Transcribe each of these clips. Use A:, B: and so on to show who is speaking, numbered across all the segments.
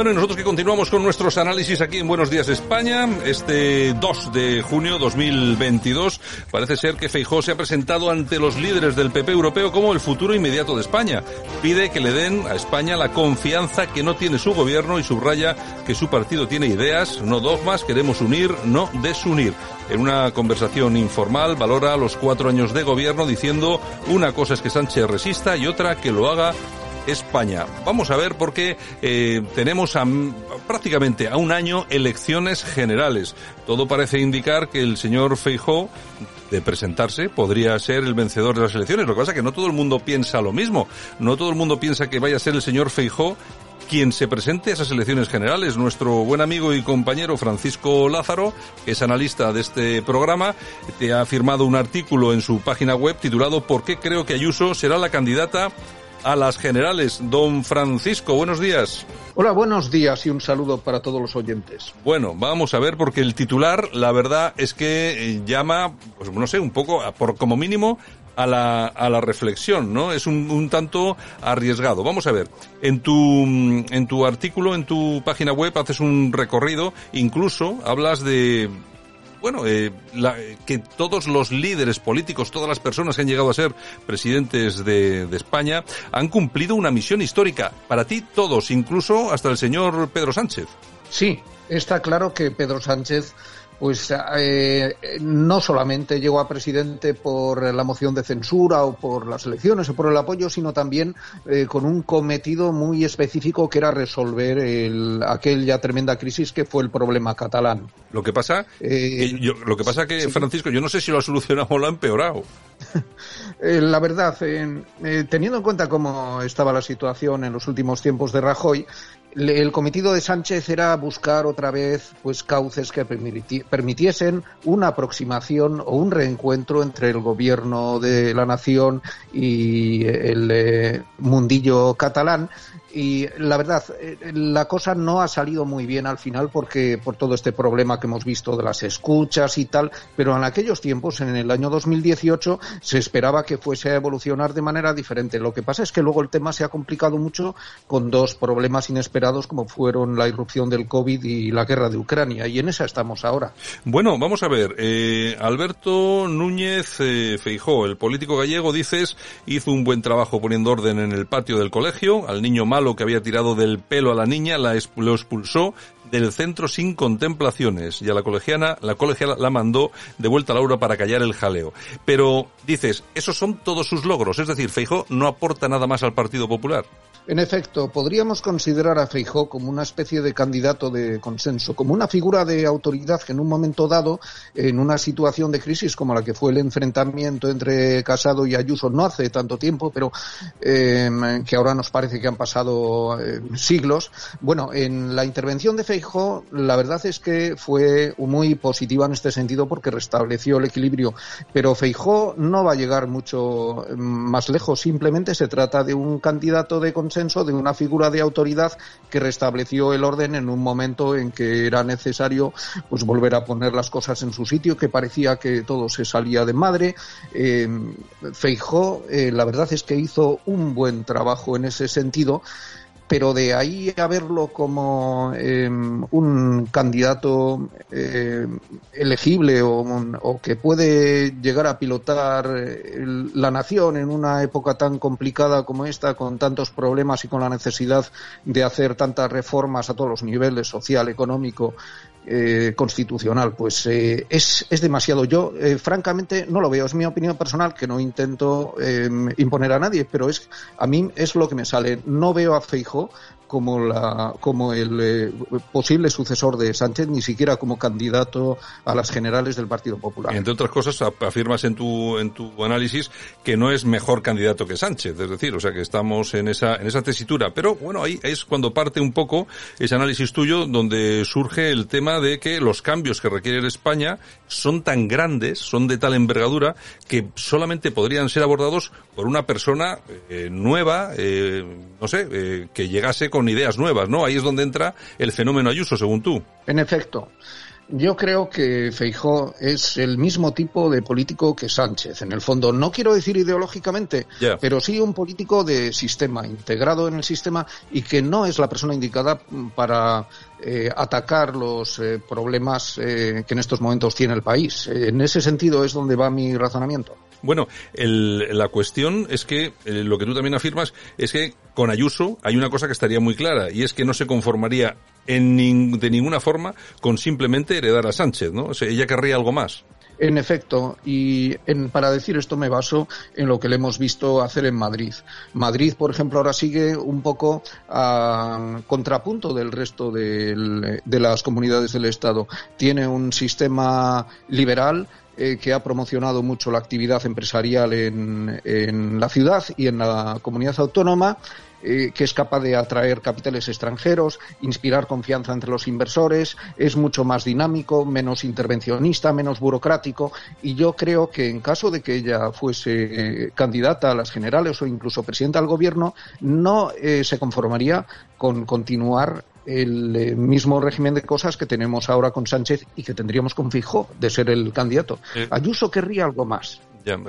A: Bueno, y nosotros que continuamos con nuestros análisis aquí en Buenos Días España, este 2 de junio 2022, parece ser que Feijó se ha presentado ante los líderes del PP europeo como el futuro inmediato de España. Pide que le den a España la confianza que no tiene su gobierno y subraya que su partido tiene ideas, no dogmas, queremos unir, no desunir. En una conversación informal valora los cuatro años de gobierno diciendo una cosa es que Sánchez resista y otra que lo haga España. Vamos a ver porque eh, tenemos prácticamente a un año elecciones generales. Todo parece indicar que el señor Feijó de presentarse podría ser el vencedor de las elecciones. Lo que pasa es que no todo el mundo piensa lo mismo. No todo el mundo piensa que vaya a ser el señor Feijó quien se presente a esas elecciones generales. Nuestro buen amigo y compañero Francisco Lázaro, que es analista de este programa, te ha firmado un artículo en su página web titulado ¿Por qué creo que Ayuso será la candidata a las generales. Don Francisco, buenos días.
B: Hola, buenos días y un saludo para todos los oyentes.
A: Bueno, vamos a ver porque el titular, la verdad es que eh, llama, pues no sé, un poco, por como mínimo, a la, a la reflexión, ¿no? Es un, un, tanto arriesgado. Vamos a ver, en tu, en tu artículo, en tu página web, haces un recorrido, incluso hablas de, bueno, eh, la, que todos los líderes políticos, todas las personas que han llegado a ser presidentes de, de, España, han cumplido una misión histórica. Para ti, todos, incluso hasta el señor Pedro Sánchez.
B: Sí, está claro que Pedro Sánchez pues eh, no solamente llegó a presidente por la moción de censura o por las elecciones o por el apoyo, sino también eh, con un cometido muy específico que era resolver el, aquella tremenda crisis que fue el problema catalán.
A: Lo que pasa, eh, que yo, lo que pasa que sí. Francisco, yo no sé si lo ha solucionado o lo ha empeorado.
B: la verdad, teniendo en cuenta cómo estaba la situación en los últimos tiempos de Rajoy, el cometido de Sánchez era buscar otra vez pues cauces que permitiesen una aproximación o un reencuentro entre el gobierno de la nación y el eh, mundillo catalán y la verdad la cosa no ha salido muy bien al final porque por todo este problema que hemos visto de las escuchas y tal pero en aquellos tiempos en el año 2018 se esperaba que fuese a evolucionar de manera diferente. Lo que pasa es que luego el tema se ha complicado mucho con dos problemas inesperados como fueron la irrupción del COVID y la guerra de Ucrania y en esa estamos ahora.
A: Bueno vamos a ver eh, Alberto Núñez eh, Feijó el político gallego dices hizo un buen trabajo poniendo orden en el patio del colegio al niño malo que había tirado del pelo a la niña, la lo expulsó del centro sin contemplaciones y a la colegiana, la colegiala la mandó de vuelta a Laura para callar el jaleo. Pero dices, esos son todos sus logros, es decir, Feijó no aporta nada más al Partido Popular.
B: En efecto, podríamos considerar a Feijó como una especie de candidato de consenso, como una figura de autoridad que en un momento dado, en una situación de crisis como la que fue el enfrentamiento entre Casado y Ayuso no hace tanto tiempo, pero eh, que ahora nos parece que han pasado eh, siglos. Bueno, en la intervención de Feijó, la verdad es que fue muy positiva en este sentido porque restableció el equilibrio, pero Feijó no va a llegar mucho más lejos. Simplemente se trata de un candidato de consenso de una figura de autoridad que restableció el orden en un momento en que era necesario pues volver a poner las cosas en su sitio, que parecía que todo se salía de madre. Eh, Feijó, eh, la verdad es que hizo un buen trabajo en ese sentido pero de ahí a verlo como eh, un candidato eh, elegible o, que puede llegar a pilotar el, la nación en una época tan complicada como esta, con tantos problemas y con la necesidad de hacer tantas reformas a todos los niveles, social, económico, eh, constitucional, pues eh, es, es, demasiado. Yo, eh, francamente, no lo veo. Es mi opinión personal, que no intento imponer a nadie, pero es a mí es lo que me sale. No veo a Feijo como, la, como el eh, posible sucesor de Sánchez, ni siquiera como candidato a las generales del Partido Popular.
A: Entre otras cosas, afirmas en tu, en tu análisis que no es mejor candidato que Sánchez, es decir, o sea que estamos en esa, en esa tesitura. Pero bueno, ahí es cuando parte un poco ese análisis tuyo, donde surge el tema de que los cambios que requiere España son tan grandes, son de tal envergadura, que solamente podrían ser abordados por una persona eh, nueva, eh, no sé, que llegase con ideas nuevas, ¿no? Ahí es donde entra el fenómeno Ayuso, según tú.
B: En efecto. Yo creo que Feijó es el mismo tipo de político que Sánchez. En el fondo, no quiero decir ideológicamente, pero sí un político de sistema, integrado en el sistema y que no es la persona indicada para eh, atacar los eh, problemas eh, que en estos momentos tiene el país. en ese sentido es donde va mi razonamiento.
A: Bueno, la cuestión es que lo que tú también afirmas es que con Ayuso hay una cosa que estaría muy clara y es que no se conformaría en de ninguna forma con simplemente heredar a Sánchez, ¿no? O sea, ella querría algo más.
B: En efecto, y para decir esto me baso en lo que le hemos visto hacer en Madrid. Madrid, por ejemplo, ahora sigue un poco a contrapunto del resto de las comunidades del Estado. Tiene un sistema liberal eh, que ha promocionado mucho la actividad empresarial en la ciudad y en la comunidad autónoma eh, que es capaz de atraer capitales extranjeros, inspirar confianza entre los inversores, es mucho más dinámico, menos intervencionista, menos burocrático. Y yo creo que en caso de que ella fuese eh, candidata a las generales o incluso presidenta del gobierno, no se conformaría con continuar el mismo régimen de cosas que tenemos ahora con Sánchez y que tendríamos con Fijo de ser el candidato. Ayuso querría algo más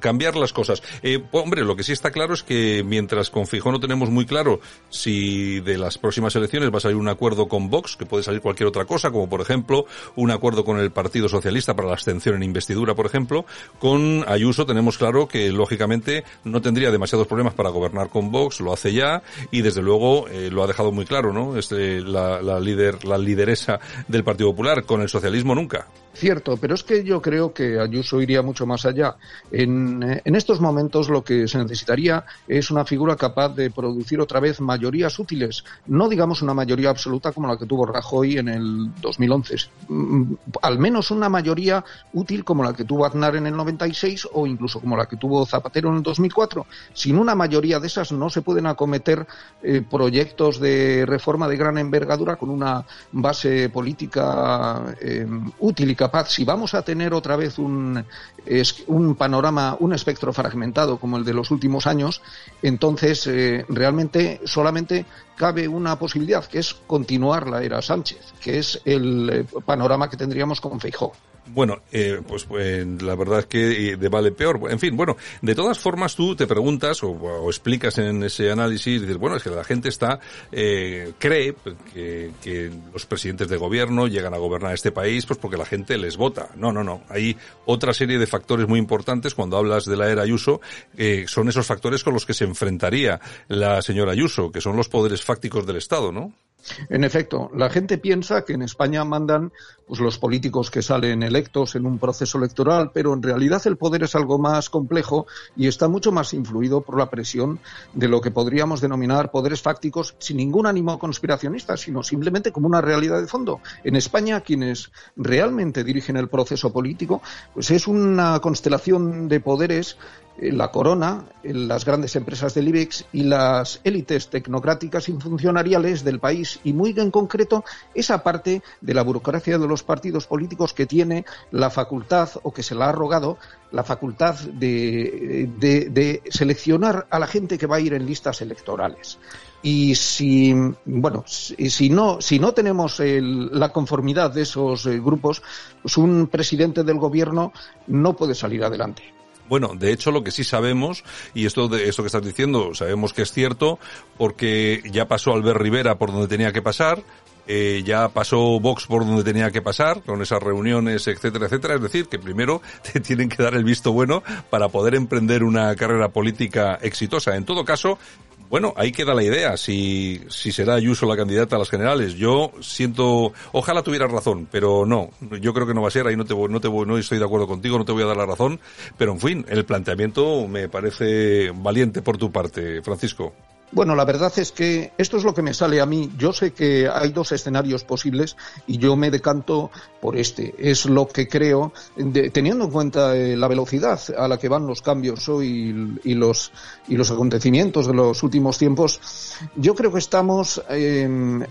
A: cambiar las cosas. Eh, hombre, lo que sí está claro es que mientras con Fijó no tenemos muy claro si de las próximas elecciones va a salir un acuerdo con Vox, que puede salir cualquier otra cosa, como por ejemplo un acuerdo con el Partido Socialista para la abstención en investidura, por ejemplo, con Ayuso tenemos claro que lógicamente no tendría demasiados problemas para gobernar con Vox, lo hace ya y desde luego eh, lo ha dejado muy claro, ¿no? Es eh, la, la líder, la lideresa del Partido Popular, con el socialismo nunca.
B: Cierto, pero es que yo creo que Ayuso iría mucho más allá. En, en, estos momentos lo que se necesitaría es una figura capaz de producir otra vez mayorías útiles, no digamos una mayoría absoluta como la que tuvo Rajoy en el 2011, mm, al menos una mayoría útil como la que tuvo Aznar en el 96 o incluso como la que tuvo Zapatero en el 2004. Sin una mayoría de esas no se pueden acometer eh, proyectos de reforma de gran envergadura con una base política eh, útil y capaz si vamos a tener otra vez un, un panorama, un espectro fragmentado como el de los últimos años, entonces eh, realmente solamente cabe una posibilidad, que es continuar la era Sánchez, que es el eh, panorama que tendríamos con Feijóo.
A: Bueno, eh, pues, pues, la verdad es que de vale peor. En fin, bueno, de todas formas tú te preguntas o, explicas en ese análisis, dices, bueno, es que la gente está, cree que, que, los presidentes de gobierno llegan a gobernar este país pues porque la gente les vota. No, no, no. Hay otra serie de factores muy importantes cuando hablas de la era Ayuso, eh, son esos factores con los que se enfrentaría la señora Ayuso, que son los poderes fácticos del Estado, ¿no?
B: En efecto, la gente piensa que en España mandan pues, los políticos que salen electos en un proceso electoral, pero en realidad el poder es algo más complejo y está mucho más influido por la presión de lo que podríamos denominar poderes fácticos sin ningún ánimo conspiracionista, sino simplemente como una realidad de fondo. En España, quienes realmente dirigen el proceso político, pues es una constelación de poderes la corona, las grandes empresas del IBEX y las élites tecnocráticas y funcionariales del país y muy en concreto esa parte de la burocracia de los partidos políticos que tiene la facultad o que se la ha rogado la facultad de, seleccionar a la gente que va a ir en listas electorales. Y si, bueno, si no, si no tenemos la conformidad de esos eh, grupos, pues un presidente del gobierno no puede salir adelante.
A: Bueno, de hecho lo que sí sabemos, y esto de esto que estás diciendo, sabemos que es cierto, porque ya pasó Albert Rivera por donde tenía que pasar, eh, ya pasó Vox por donde tenía que pasar, con esas reuniones, etcétera, etcétera. Es decir, que primero te tienen que dar el visto bueno para poder emprender una carrera política exitosa. En todo caso, bueno, ahí queda la idea, si, si será Ayuso la candidata a las generales. Yo siento, ojalá tuviera razón, pero no, yo creo que no va a ser, ahí no te no te no estoy de acuerdo contigo, no te voy a dar la razón, pero en fin, el planteamiento me parece valiente por tu parte, Francisco.
B: Bueno, la verdad es que esto es lo que me sale a mí. Yo sé que hay dos escenarios posibles y yo me decanto por este. Es lo que creo, teniendo en cuenta eh, la velocidad a la que van los cambios hoy y, los, y los acontecimientos de los últimos tiempos. Yo creo que estamos en,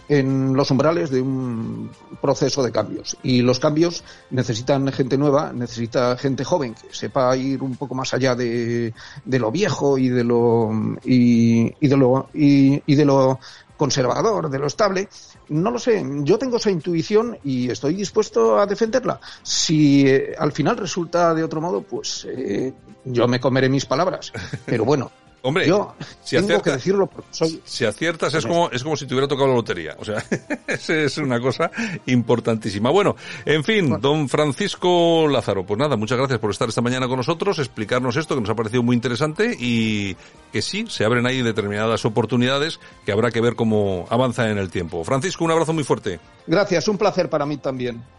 B: los umbrales de un proceso de cambios y los cambios necesitan gente nueva, necesita gente joven que sepa ir un poco más allá de, lo viejo y de lo, y de lo lo, y, y de lo conservador, de lo estable, no lo sé. Yo tengo esa intuición y estoy dispuesto a defenderla. Si eh, al final resulta de otro modo, pues eh, yo me comeré mis palabras. Pero bueno,
A: Hombre,
B: yo
A: si
B: tengo
A: acierta-
B: que decirlo porque soy
A: Si aciertas es como, es como si te hubiera tocado la lotería. O sea, esa es una cosa importantísima. Bueno, en fin, don Francisco Lázaro, pues nada, muchas gracias por estar esta mañana con nosotros, explicarnos esto que nos ha parecido muy interesante y que sí, se abren ahí determinadas oportunidades que habrá que ver cómo avanza en el tiempo. Francisco, un abrazo muy fuerte.
B: Gracias, un placer para mí también.